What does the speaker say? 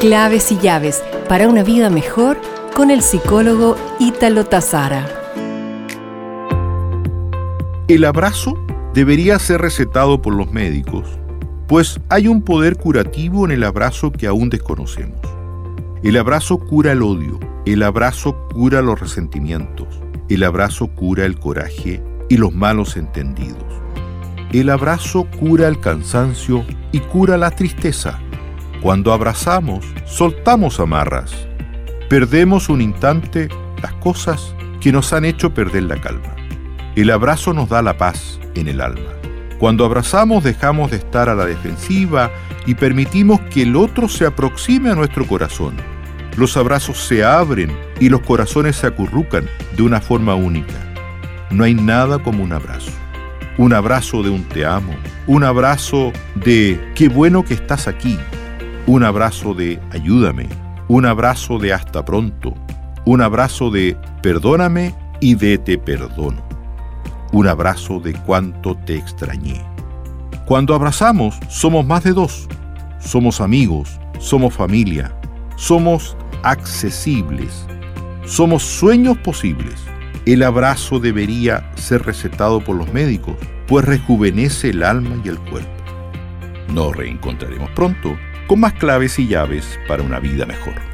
Claves y llaves para una vida mejor con el psicólogo Ítalo Tazara. El abrazo debería ser recetado por los médicos, pues hay un poder curativo en el abrazo que aún desconocemos. El abrazo cura el odio, el abrazo cura los resentimientos, el abrazo cura el coraje y los malos entendidos. El abrazo cura el cansancio y cura la tristeza. Cuando abrazamos, soltamos amarras. Perdemos un instante las cosas que nos han hecho perder la calma. El abrazo nos da la paz en el alma. Cuando abrazamos dejamos de estar a la defensiva y permitimos que el otro se aproxime a nuestro corazón. Los abrazos se abren y los corazones se acurrucan de una forma única. No hay nada como un abrazo. Un abrazo de un te amo, un abrazo de qué bueno que estás aquí, un abrazo de ayúdame, un abrazo de hasta pronto, un abrazo de perdóname y de te perdono, un abrazo de cuánto te extrañé. Cuando abrazamos somos más de dos, somos amigos, somos familia, somos accesibles, somos sueños posibles. El abrazo debería ser recetado por los médicos, pues rejuvenece el alma y el cuerpo. Nos reencontraremos pronto con más claves y llaves para una vida mejor.